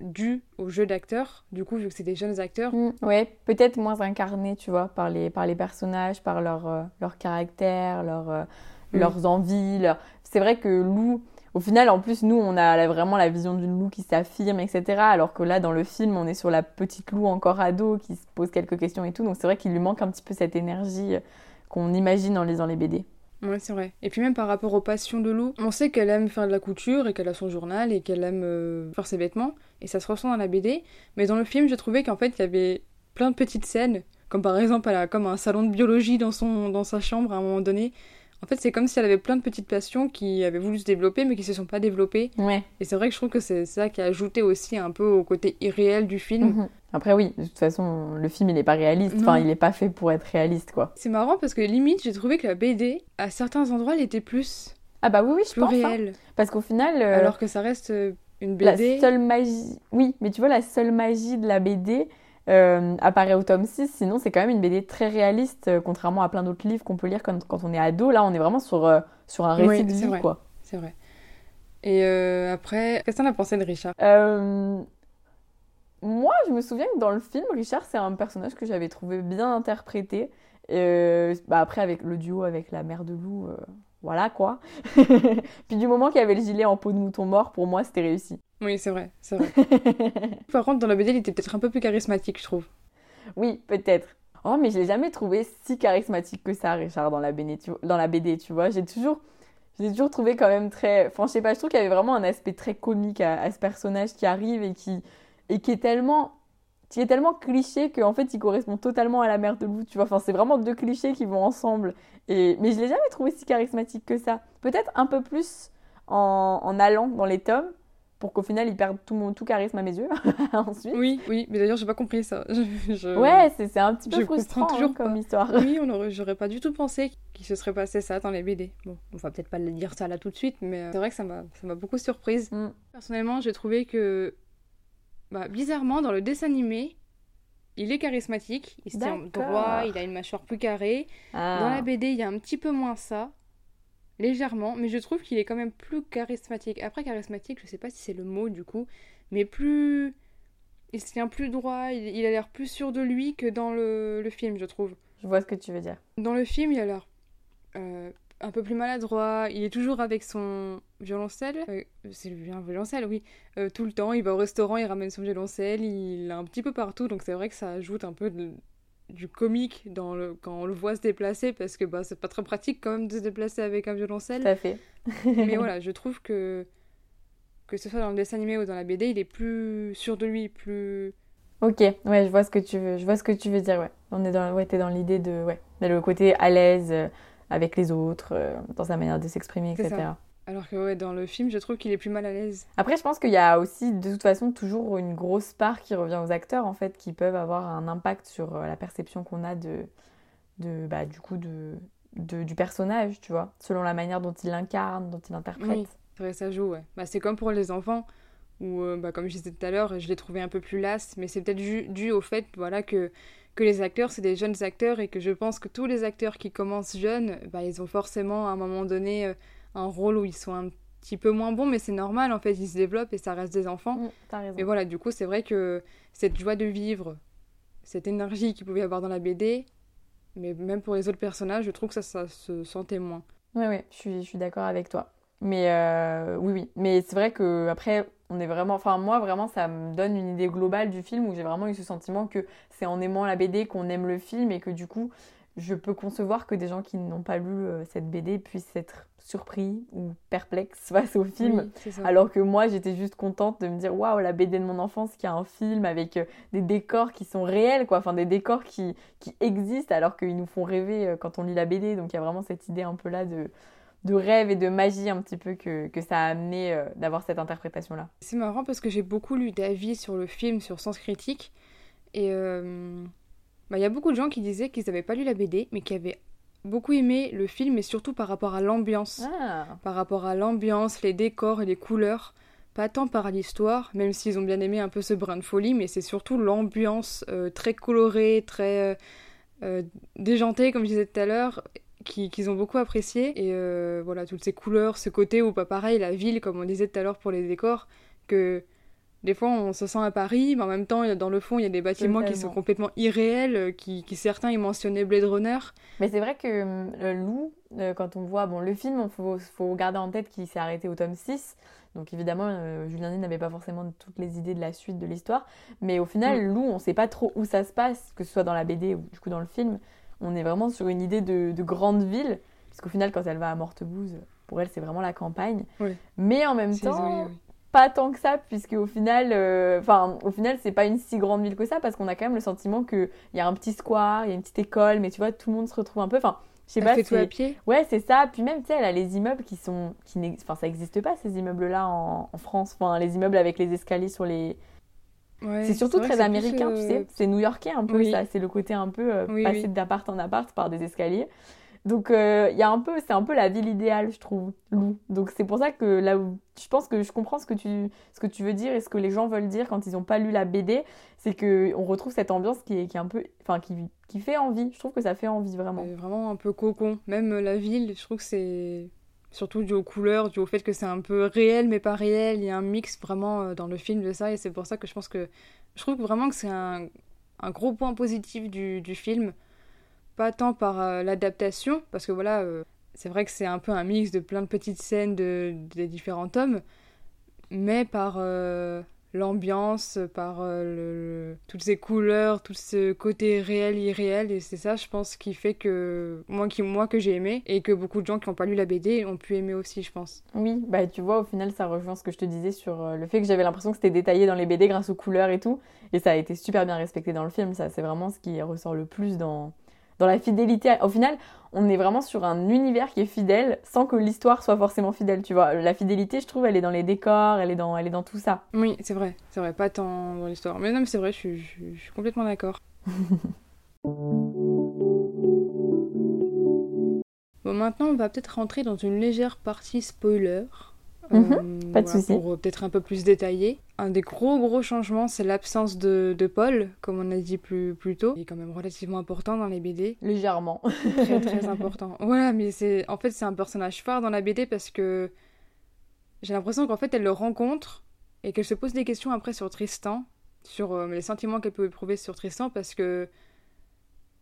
dû au jeu d'acteurs, du coup, vu que c'est des jeunes acteurs. Mm, ouais, peut-être moins incarnés, tu vois, par les, par les personnages, par leur, euh, leur caractère, leur, euh, mm. leurs envies. C'est vrai que Lou, au final, en plus, nous, on a vraiment la vision d'une Lou qui s'affirme, etc. Alors que là, dans le film, on est sur la petite Lou encore ado qui se pose quelques questions et tout. Donc c'est vrai qu'il lui manque un petit peu cette énergie euh, qu'on imagine en lisant les BD. Ouais, c'est vrai. Et puis même par rapport aux passions de Lou, on sait qu'elle aime faire de la couture et qu'elle a son journal et qu'elle aime euh, faire ses vêtements. Et ça se ressent dans la BD. Mais dans le film, j'ai trouvé qu'en fait, il y avait plein de petites scènes. Comme par exemple, elle a comme un salon de biologie dans, son, dans sa chambre à un moment donné. En fait, c'est comme si elle avait plein de petites passions qui avaient voulu se développer, mais qui se sont pas développées. Ouais. Et c'est vrai que je trouve que c'est ça qui a ajouté aussi un peu au côté irréel du film. Mhm. Après, oui, de toute façon, le film, il n'est pas réaliste. Enfin, il n'est pas fait pour être réaliste, quoi. C'est marrant parce que limite, j'ai trouvé que la BD, à certains endroits, elle était plus. Ah bah oui, oui, je plus pense. Hein. réelle. Parce qu'au final. Euh, Alors que ça reste euh, une BD. La seule magie. Oui, mais tu vois, la seule magie de la BD, euh, apparaît au tome 6. Sinon, c'est quand même une BD très réaliste, contrairement à plein d'autres livres qu'on peut lire quand, quand, on est ado. Là, on est vraiment sur, sur un récit de vie, quoi. C'est vrai. Et après, qu'est-ce que t'en as pensé de Richard? Moi, je me souviens que dans le film, Richard, c'est un personnage que j'avais trouvé bien interprété. Euh, bah après, avec le duo avec la mère de loup, euh, voilà quoi. [laughs] Puis du moment qu'il y avait le gilet en peau de mouton mort, pour moi, c'était réussi. Oui, c'est vrai, c'est vrai. [laughs] Par contre, dans la BD, il était peut-être un peu plus charismatique, je trouve. Oui, peut-être. Oh, mais je l'ai jamais trouvé si charismatique que ça, Richard, dans la BD, tu, dans la BD, tu vois. J'ai toujours, j'ai toujours trouvé quand même très... Enfin, je sais pas, je trouve qu'il y avait vraiment un aspect très comique à ce personnage qui arrive et qui et qui est tellement qui est tellement cliché qu'en fait il correspond totalement à la mère de loup, tu vois. Enfin, c'est vraiment deux clichés qui vont ensemble. Et... Mais je l'ai jamais trouvé si charismatique que ça. Peut-être un peu plus en... en, allant dans les tomes pour qu'au final il perde tout mon tout charisme à mes yeux [laughs] ensuite. Oui, oui, mais d'ailleurs j'ai pas compris ça. [laughs] Ouais, c'est un petit peu frustrant toujours hein, comme histoire. Oui, on j'aurais pas du tout pensé qu'il se serait passé ça dans les BD. Bon, on va peut-être pas le dire ça là tout de suite, mais euh, c'est vrai que ça m'a beaucoup surprise. Mm. Personnellement, j'ai trouvé que bah, bizarrement, dans le dessin animé, il est charismatique, il se tient droit, il a une mâchoire plus carrée. Ah. Dans la BD, il y a un petit peu moins ça, légèrement, mais je trouve qu'il est quand même plus charismatique. Après, charismatique, je sais pas si c'est le mot du coup, mais plus. Il se tient plus droit, il, a l'air plus sûr de lui que dans le, le, film, je trouve. Je vois ce que tu veux dire. Dans le film, il a l'air euh, un peu plus maladroit. Il est toujours avec son violoncelle. Euh, c'est un violoncelle, oui. Euh, tout le temps, il va au restaurant, il ramène son violoncelle. Il l'a un petit peu partout, donc c'est vrai que ça ajoute un peu du comique dans le, quand on le voit se déplacer, parce que bah, c'est pas très pratique quand même de se déplacer avec un violoncelle. Tout à fait. [laughs] Mais voilà, [laughs] je trouve que que ce soit dans le dessin animé ou dans la BD, il est plus sûr de lui, plus. Ok, ouais, je vois ce que tu veux, je vois ce que tu veux dire, ouais. On est dans, ouais, t'es dans l'idée de, ouais, le côté à l'aise, euh, avec les autres, euh, dans sa manière de s'exprimer, etc. Alors que ouais, dans le film, je trouve qu'il est plus mal à l'aise. Après, je pense qu'il y a aussi, de toute façon, toujours une grosse part qui revient aux acteurs, en fait, qui peuvent avoir un impact sur euh, la perception qu'on a de, de bah, du coup, de, de, du personnage, tu vois, selon la manière dont il l'incarne, dont il interprète. Oui, vrai, ça joue, ouais. Bah, c'est comme pour les enfants, où, euh, bah, comme je disais tout à l'heure, je l'ai trouvé un peu plus lasse, mais c'est peut-être dû au fait, voilà, que que les acteurs, c'est des jeunes acteurs et que je pense que tous les acteurs qui commencent jeunes, bah, ils ont forcément à un moment donné euh, un rôle où ils sont un petit peu moins bons, mais c'est normal, en fait, ils se développent et ça reste des enfants. Mmh, mais voilà, du coup, c'est vrai que cette joie de vivre, cette énergie qu'il pouvait y avoir dans la BD, mais même pour les autres personnages, je trouve que ça, ça se sentait moins. Oui, oui, je suis, je suis d'accord avec toi. Mais euh, oui, oui. Mais c'est vrai que après, on est vraiment. Enfin, moi, vraiment, ça me donne une idée globale du film où j'ai vraiment eu ce sentiment que c'est en aimant la BD qu'on aime le film et que du coup, je peux concevoir que des gens qui n'ont pas lu euh, cette BD puissent être surpris ou perplexes [laughs] face au film. alors que moi, j'étais juste contente de me dire waouh, la BD de mon enfance qui a un film avec euh, des décors qui sont réels, quoi. Enfin, des décors qui, qui existent alors qu'ils nous font rêver quand on lit la BD. Donc, il y a vraiment cette idée un peu là de de rêve et de magie un petit peu que, ça a amené euh, d'avoir cette interprétation-là. C'est marrant parce que j'ai beaucoup lu d'avis sur le film, sur Sens Critique, et euh, bah, il y a beaucoup de gens qui disaient qu'ils n'avaient pas lu la BD, mais qui avaient beaucoup aimé le film, et surtout par rapport à l'ambiance. Ah. Par rapport à l'ambiance, les décors et les couleurs. Pas tant par l'histoire, même s'ils ont bien aimé un peu ce brin de folie, mais c'est surtout l'ambiance euh, très colorée, très déjantée, comme je disais tout à l'heure, qu'ils ont beaucoup apprécié. Et euh, voilà, toutes ces couleurs, ce côté où, pas pareil, la ville, comme on disait tout à l'heure pour les décors, que des fois on se sent à Paris, mais en même temps, dans le fond, il y a des bâtiments qui sont complètement irréels, euh, qui, qui certains ils mentionnaient Blade Runner. Mais c'est vrai que euh, Lou, quand on voit bon, le film, il faut, faut garder en tête qu'il s'est arrêté au tome 6. Donc évidemment, Julien n'avait pas forcément toutes les idées de la suite de l'histoire. Mais au final, mm. Lou, on ne sait pas trop où ça se passe, que ce soit dans la BD ou du coup dans le film on est vraiment sur une idée de, grande ville, puisqu'au final, quand elle va à Mortebouze, pour elle, c'est vraiment la campagne. Mais en même temps, pas tant que ça, puisque au final, euh, enfin, au final, c'est pas une si grande ville que ça, parce qu'on a quand même le sentiment qu'il y a un petit square, il y a une petite école, mais tu vois, tout le monde se retrouve un peu. Enfin, je sais pas. Fait tout à pied. Ouais, c'est ça. Puis même, tu sais, elle a les immeubles qui sont, qui enfin, ça n'existe pas ces immeubles-là en, en, France. Enfin, les immeubles avec les escaliers sur les, c'est surtout très américain, tu sais. C'est new-yorkais un peu, ça. C'est le côté un peu euh, passer d'appart en appart par des escaliers. Donc, euh, il y a un peu, c'est un peu la ville idéale, je trouve, Lou. Donc, c'est pour ça que là où je pense que je comprends ce que tu, ce que tu veux dire et ce que les gens veulent dire quand ils n'ont pas lu la BD, c'est qu'on retrouve cette ambiance qui est, qui est un peu, enfin, qui, qui fait envie. Je trouve que ça fait envie vraiment. vraiment un peu cocon. Même la ville, je trouve que c'est surtout dû aux couleurs, dû au fait que c'est un peu réel mais pas réel. Il y a un mix vraiment euh, dans le film de ça et c'est pour ça que je pense que je trouve vraiment que c'est un, gros point positif du, film. Pas tant par euh, l'adaptation, parce que voilà, euh, c'est vrai que c'est un peu un mix de plein de petites scènes de, des différents tomes, mais par l'ambiance, par euh, toutes ces couleurs, tout ce côté réel, irréel, et c'est ça, je pense, qui fait que moi, qui, moi que j'ai aimé, et que beaucoup de gens qui n'ont pas lu la BD ont pu aimer aussi, je pense. Oui, bah tu vois, au final, ça rejoint ce que je te disais sur euh, le fait que j'avais l'impression que c'était détaillé dans les BD grâce aux couleurs et tout, et ça a été super bien respecté dans le film, ça, c'est vraiment ce qui ressort le plus dans dans la fidélité. Au final, on est vraiment sur un univers qui est fidèle sans que l'histoire soit forcément fidèle, tu vois. La fidélité, je trouve, elle est dans les décors, elle est dans, elle est dans tout ça. Oui, c'est vrai, c'est vrai, pas tant dans l'histoire. Mais non, mais c'est vrai, je suis, je suis complètement d'accord. [laughs] bon, maintenant, on va peut-être rentrer dans une légère partie spoiler. Mhm, euh, pas de souci. Pour euh, peut-être un peu plus détaillé. Un des gros gros changements, c'est l'absence de, de, Paul, comme on a dit plus, plus tôt. Il est quand même relativement important dans les BD. Légèrement. très très [laughs] important. Voilà, mais c'est en fait c'est un personnage phare dans la BD parce que j'ai l'impression qu'en fait elle le rencontre et qu'elle se pose des questions après sur Tristan, sur euh, les sentiments qu'elle peut éprouver sur Tristan parce que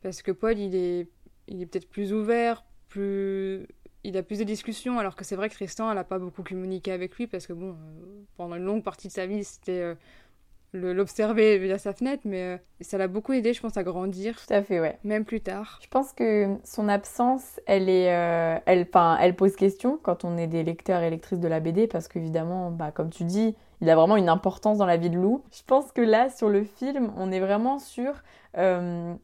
parce que Paul il est il est peut-être plus ouvert, plus il a plus de discussions, alors que c'est vrai que Tristan, elle n'a pas beaucoup communiqué avec lui, parce que bon, euh, pendant une longue partie de sa vie, c'était euh, l'observer via sa fenêtre, mais euh, ça l'a beaucoup aidé, je pense, à grandir. Tout à fait, ouais. Même plus tard. Je pense que son absence, elle est, elle, elle pose question quand on est des lecteurs et lectrices de la BD, parce qu'évidemment, bah, comme tu dis, il a vraiment une importance dans la vie de Lou. Je pense que là, sur le film, on est vraiment sur... je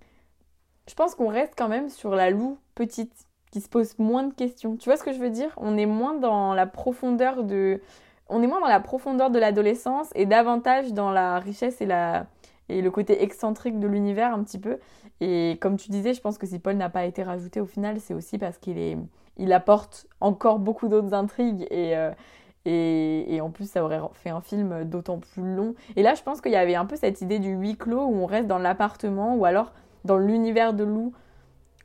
pense qu'on reste quand même sur la Lou petite qui se pose moins de questions. Tu vois ce que je veux dire? On est moins dans la profondeur de on est moins dans la profondeur de l'adolescence et davantage dans la richesse et la et le côté excentrique de l'univers un petit peu. Et comme tu disais, je pense que si Paul n'a pas été rajouté au final, c'est aussi parce qu'il est il apporte encore beaucoup d'autres intrigues et euh, et, et, en plus, ça aurait fait un film d'autant plus long. Et là, je pense qu'il y avait un peu cette idée du huis clos où on reste dans l'appartement ou alors dans l'univers de Lou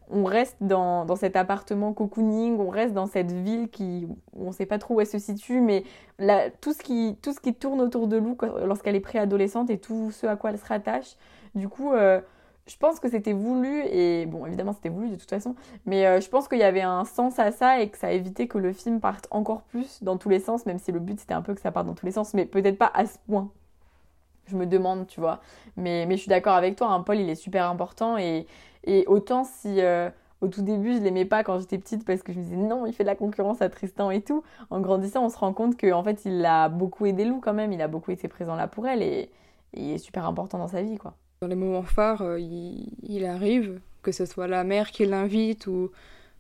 on reste dans, dans, cet appartement cocooning, on reste dans cette ville qui, on ne sait pas trop où elle se situe, mais tout, ce qui, tout ce qui tourne autour de Lou lorsqu'elle est préadolescente et tout ce à quoi elle se rattache, du coup, euh, je pense que c'était voulu, et bon, évidemment, c'était voulu de toute façon, mais euh, je pense qu'il y avait un sens à ça et que ça a évité que le film parte encore plus dans tous les sens, même si le but c'était un peu que ça parte dans tous les sens, mais peut-être pas à ce point. Je me demande, tu vois. Mais, mais je suis d'accord avec toi, hein, Paul, il est super important, et, et autant si. Euh, au tout début, je l'aimais pas quand j'étais petite parce que je me disais non, il fait de la concurrence à Tristan et tout. En grandissant, on se rend compte qu'en fait, il a beaucoup aidé Lou quand même. Il a beaucoup été présent là pour elle et, il est super important dans sa vie, quoi. Dans les moments phares, euh, il, arrive, que ce soit la mère qui l'invite ou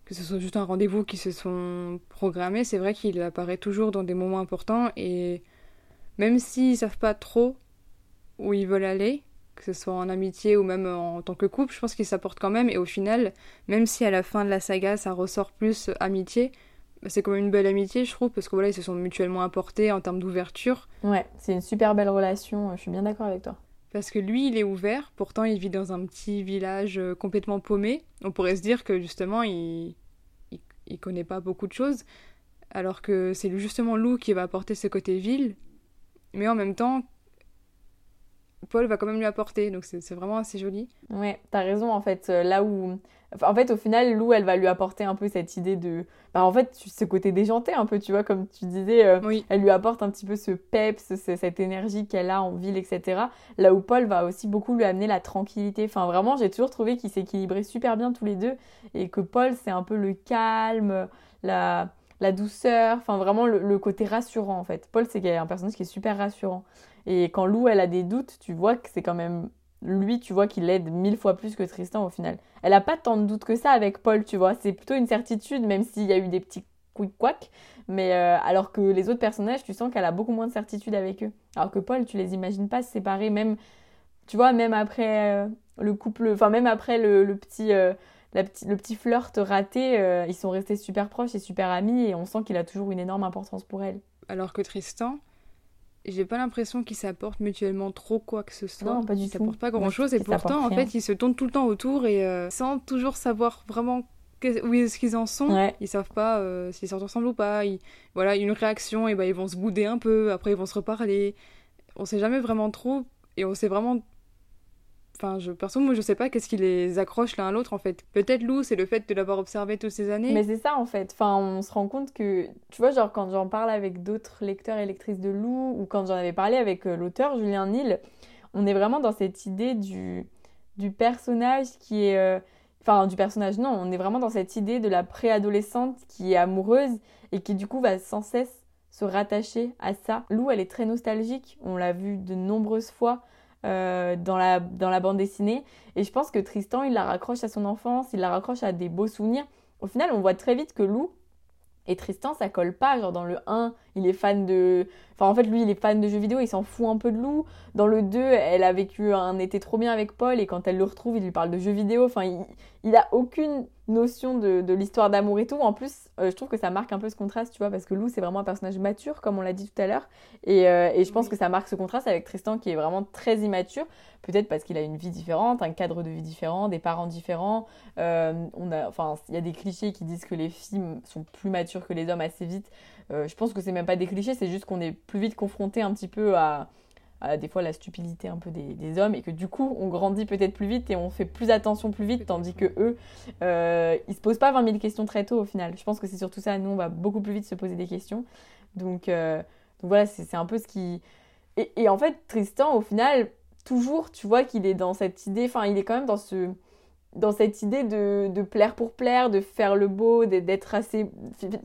que ce soit juste un rendez-vous qui se sont programmés, c'est vrai qu'il apparaît toujours dans des moments importants et même s'ils savent pas trop où ils veulent aller, que ce soit en amitié ou même en tant que couple, je pense qu'ils s'apportent quand même et au final, même si à la fin de la saga ça ressort plus amitié, bah, c'est quand même une belle amitié, je trouve, parce que voilà, ils se sont mutuellement apportés en termes d'ouverture. Ouais, c'est une super belle relation, je suis bien d'accord avec toi. Parce que lui, il est ouvert, pourtant il vit dans un petit village euh, complètement paumé. On pourrait se dire que justement, il, il, connaît pas beaucoup de choses, alors que c'est justement Lou qui va apporter ce côté ville. Mais en même temps, Paul va quand même lui apporter, donc c'est vraiment assez joli. Ouais, t'as raison en fait. Euh, là où. en fait, au final, Lou, elle va lui apporter un peu cette idée de. Bah, en fait, ce côté déjanté, un peu, tu vois, comme tu disais. Euh, oui. Elle lui apporte un petit peu ce peps, cette énergie qu'elle a en ville, etc. Là où Paul va aussi beaucoup lui amener la tranquillité. Enfin, vraiment, j'ai toujours trouvé qu'ils s'équilibraient super bien tous les deux. Et que Paul, c'est un peu le calme, la la douceur, enfin vraiment le, le, côté rassurant en fait. Paul, c'est un personnage qui est super rassurant. Et quand Lou, elle a des doutes, tu vois que c'est quand même lui, tu vois qu'il l'aide mille fois plus que Tristan au final. Elle a pas tant de doutes que ça avec Paul, tu vois. C'est plutôt une certitude, même s'il y a eu des petits quick quack. Mais euh, alors que les autres personnages, tu sens qu'elle a beaucoup moins de certitude avec eux. Alors que Paul, tu les imagines pas séparés, même, tu vois, même après euh, le couple, enfin même après le, petit, euh, le petit flirt raté, ils sont restés super proches et super amis et on sent qu'il a toujours une énorme importance pour elle. Alors que Tristan, j'ai pas l'impression qu'ils s'apportent mutuellement trop quoi que ce soit. Non, pas du ils tout. s'apportent pas grand chose et pourtant, en fait, ils se tournent tout le temps autour et euh, sans toujours savoir vraiment où est-ce qu'ils en sont. Ils savent pas euh, s'ils sortent ensemble ou pas. Ils... Voilà, une réaction et ben ils vont se bouder un peu. Après, ils vont se reparler. On sait jamais vraiment trop et on sait vraiment Enfin, je, perso, moi, je sais pas qu'est-ce qui les accroche l'un à l'autre, en fait. Peut-être Lou, c'est le fait de l'avoir observé toutes ces années. Mais c'est ça, en fait. Enfin, on se rend compte que, tu vois, genre, quand j'en parle avec d'autres lecteurs et lectrices de Lou, ou quand j'en avais parlé avec euh, l'auteur Julien Nil, on est vraiment dans cette idée du, du personnage qui est. Euh, enfin, du personnage, non, on est vraiment dans cette idée de la préadolescente qui est amoureuse et qui, du coup, va sans cesse se rattacher à ça. Lou, elle est très nostalgique, on l'a vu de nombreuses fois. Euh, dans, la, dans la bande dessinée. Et je pense que Tristan, il la raccroche à son enfance, il la raccroche à des beaux souvenirs. Au final, on voit très vite que Lou et Tristan, ça colle pas. Genre dans le 1, il est fan de... Enfin en fait, lui, il est fan de jeux vidéo, il s'en fout un peu de Lou. Dans le 2, elle a vécu un été trop bien avec Paul et quand elle le retrouve, il lui parle de jeux vidéo. Enfin, il, il a aucune notion de, de l'histoire d'amour et tout. En plus, euh, je trouve que ça marque un peu ce contraste, tu vois, parce que Lou, c'est vraiment un personnage mature, comme on l'a dit tout à l'heure. Et, euh, et, je pense que ça marque ce contraste avec Tristan, qui est vraiment très immature. Peut-être parce qu'il a une vie différente, un cadre de vie différent, des parents différents. Euh, on a, enfin, il y a des clichés qui disent que les filles sont plus matures que les hommes assez vite. Je pense que c'est même pas des clichés, c'est juste qu'on est plus vite confronté un petit peu à des fois la stupidité un peu des, hommes et que du coup on grandit peut-être plus vite et on fait plus attention plus vite tandis que eux euh, ils se posent pas 20 000 questions très tôt au final. Je pense que c'est surtout ça nous on va beaucoup plus vite se poser des questions. Donc, euh, voilà c'est un peu ce qui et, et, en fait Tristan au final toujours tu vois qu'il est dans cette idée enfin il est quand même dans ce dans cette idée de, de, plaire pour plaire, de faire le beau, d'être assez.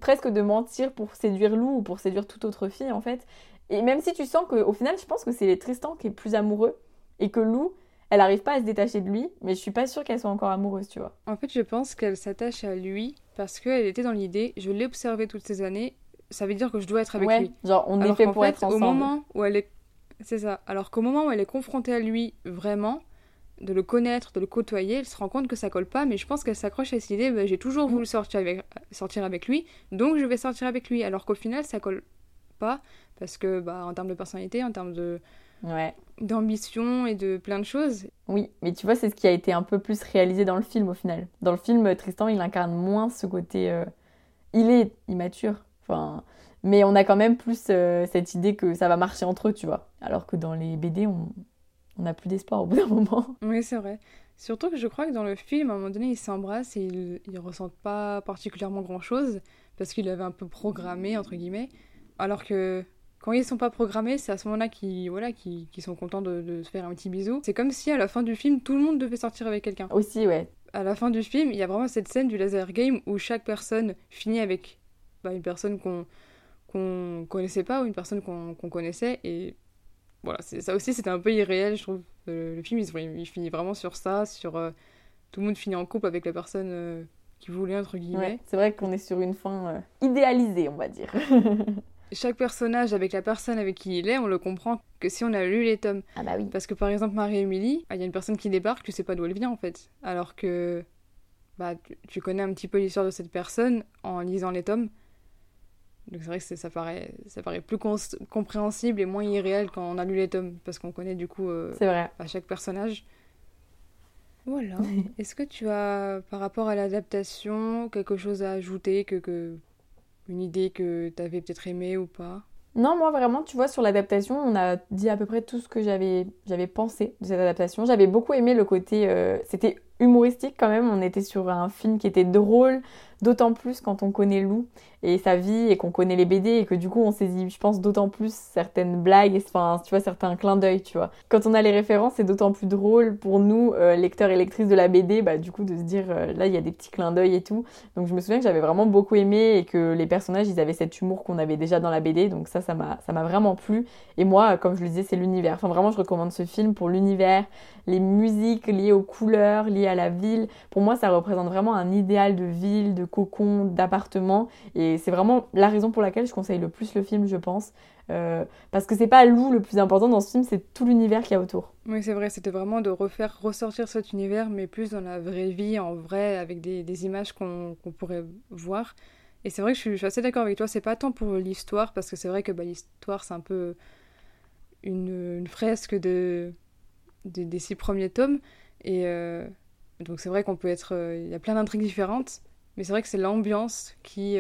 presque de mentir pour séduire Lou ou pour séduire toute autre fille en fait. Et même si tu sens qu'au final, je pense que c'est Tristan qui est plus amoureux et que Lou, elle n'arrive pas à se détacher de lui, mais je suis pas sûre qu'elle soit encore amoureuse, tu vois. En fait, je pense qu'elle s'attache à lui parce qu'elle était dans l'idée, je l'ai observé toutes ces années, ça veut dire que je dois être avec ouais, lui. Genre, on est fait pour être ensemble. Au moment où elle est. C'est ça. Alors qu'au moment où elle est confrontée à lui vraiment, de le connaître, de le côtoyer, elle se rend compte que ça colle pas, mais je pense qu'elle s'accroche à cette idée, bah, j'ai toujours voulu sortir avec, sortir avec lui, donc je vais sortir avec lui. Alors qu'au final, ça colle pas parce que bah, en termes de personnalité, en termes de ouais. d'ambition et de plein de choses. Oui, mais tu vois, c'est ce qui a été un peu plus réalisé dans le film au final. Dans le film, Tristan, il incarne moins ce côté. Euh, il est immature, enfin, mais on a quand même plus euh, cette idée que ça va marcher entre eux, tu vois. Alors que dans les BD, on, on n'a plus d'espoir au bout d'un moment. [laughs] Oui, c'est vrai. Surtout que je crois que dans le film, à un moment donné, ils s'embrassent et ils, ils ressentent pas particulièrement grand chose parce qu'ils l'avaient un peu programmé, entre guillemets. Alors que quand ils sont pas programmés, c'est à ce moment-là qu'ils voilà, qui sont contents de, de, se faire un petit bisou. C'est comme si à la fin du film, tout le monde devait sortir avec quelqu'un. Aussi, ouais. À la fin du film, il y a vraiment cette scène du laser game où chaque personne finit avec bah, une personne qu'on qu'on connaissait pas ou une personne qu'on connaissait. Et voilà, ça aussi, c'était un peu irréel, je trouve. Le, film, il, finit vraiment sur ça, sur euh, tout le monde finit en couple avec la personne euh, qui voulait, entre guillemets. c'est vrai qu'on est sur une fin euh, idéalisée, on va dire. [laughs] Chaque personnage avec la personne avec qui il est, on le comprend que si on a lu les tomes. Ah bah oui. Parce que par exemple, Marie-Émilie, il y a une personne qui débarque, tu sais pas d'où elle vient en fait. Alors que bah, tu connais un petit peu l'histoire de cette personne en lisant les tomes. Donc c'est vrai que ça paraît, ça paraît plus compréhensible et moins irréel quand on a lu les tomes, parce qu'on connaît du coup euh, vrai. à chaque personnage. Voilà. [laughs] Est-ce que tu as, par rapport à l'adaptation, quelque chose à ajouter, que, que une idée que tu avais peut-être aimée ou pas? Non, moi vraiment, tu vois, sur l'adaptation, on a dit à peu près tout ce que j'avais, j'avais pensé de cette adaptation. J'avais beaucoup aimé le côté, euh, c'était humoristique quand même. On était sur un film qui était drôle, d'autant plus quand on connaît Lou et sa vie et qu'on connaît les BD et que du coup on saisit, je pense, d'autant plus certaines blagues, enfin, tu vois, certains clins d'œil, tu vois. Quand on a les références, c'est d'autant plus drôle pour nous, euh, lecteurs et lectrices de la BD, bah, du coup, de se dire, euh, là, il y a des petits clins d'œil et tout. Donc je me souviens que j'avais vraiment beaucoup aimé et que les personnages, ils avaient cet humour qu'on avait déjà dans la BD, donc ça, ça m'a, ça m'a vraiment plu. Et moi, comme je le disais, c'est l'univers. Enfin, vraiment, je recommande ce film pour l'univers, les musiques liées aux couleurs, liées à la ville. Pour moi, ça représente vraiment un idéal de ville, de cocon, d'appartement. Et c'est vraiment la raison pour laquelle je conseille le plus le film, je pense. Euh, parce que c'est pas Lou le plus important dans ce film, c'est tout l'univers qu'il y a autour. Oui, c'est vrai, c'était vraiment de refaire ressortir cet univers, mais plus dans la vraie vie, en vrai, avec des, images qu'on pourrait voir. Et c'est vrai que je suis, assez d'accord avec toi, c'est pas tant pour l'histoire, parce que c'est vrai que bah, l'histoire, c'est un peu une, fresque de, des six premiers tomes. Et euh, donc c'est vrai qu'on peut être... Euh, il y a plein d'intrigues différentes, mais c'est vrai que c'est l'ambiance qui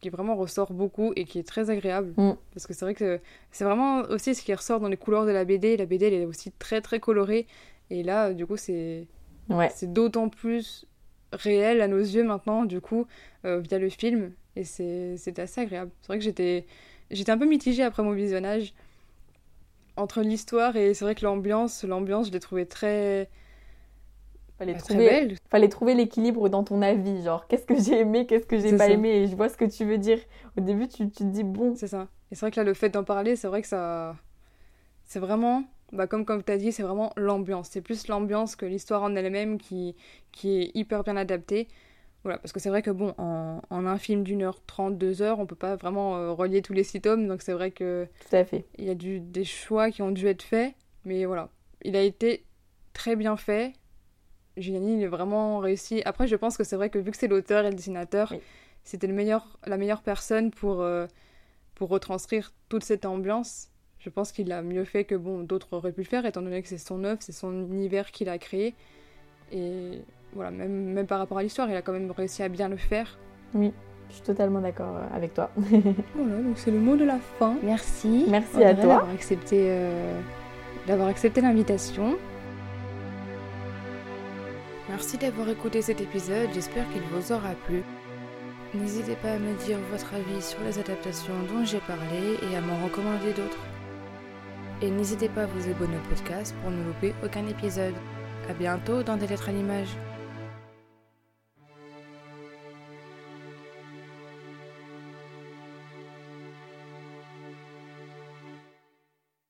qui vraiment ressort beaucoup et qui est très agréable. Mm. Parce que c'est vrai que c'est vraiment aussi ce qui ressort dans les couleurs de la BD. La BD, elle est aussi très très colorée. Et là, du coup, c'est ouais. c'est d'autant plus réel à nos yeux maintenant, du coup, euh, via le film. Et c'est assez agréable. C'est vrai que j'étais j'étais un peu mitigée après mon visionnage entre l'histoire et c'est vrai que l'ambiance, l'ambiance, je l'ai trouvée très Fallait trouver, fallait trouver l'équilibre dans ton avis, genre qu'est-ce que j'ai aimé, qu'est-ce que j'ai pas aimé, et je vois ce que tu veux dire. Au début, tu, tu te dis bon. C'est ça. Et c'est vrai que là, le fait d'en parler, c'est vrai que ça. C'est vraiment, bah, comme, comme tu as dit, c'est vraiment l'ambiance. C'est plus l'ambiance que l'histoire en elle-même qui, qui est hyper bien adaptée. Voilà, parce que c'est vrai que bon, en, en un film d'une heure trente, deux heures, on peut pas vraiment euh, relier tous les six tomes, donc c'est vrai que. Tout à fait. Il y a des choix qui ont dû être faits, mais voilà. Il a été très bien fait Giuliani, il est vraiment réussi. Après, je pense que c'est vrai que vu que c'est l'auteur et le dessinateur, c'était le meilleur, la meilleure personne pour, euh, pour retranscrire toute cette ambiance. Je pense qu'il a mieux fait que bon, d'autres auraient pu le faire, étant donné que c'est son œuvre, c'est son univers qu'il a créé. Et voilà, même, même par rapport à l'histoire, il a quand même réussi à bien le faire. Oui, je suis totalement d'accord euh, avec toi. [laughs] voilà, donc c'est le mot de la fin. Merci. Merci à toi d'avoir accepté, euh, d'avoir accepté l'invitation. Merci d'avoir écouté cet épisode, j'espère qu'il vous aura plu. N'hésitez pas à me dire votre avis sur les adaptations dont j'ai parlé et à m'en recommander d'autres. Et n'hésitez pas à vous abonner au podcast pour ne louper aucun épisode. A bientôt dans des lettres à l'image.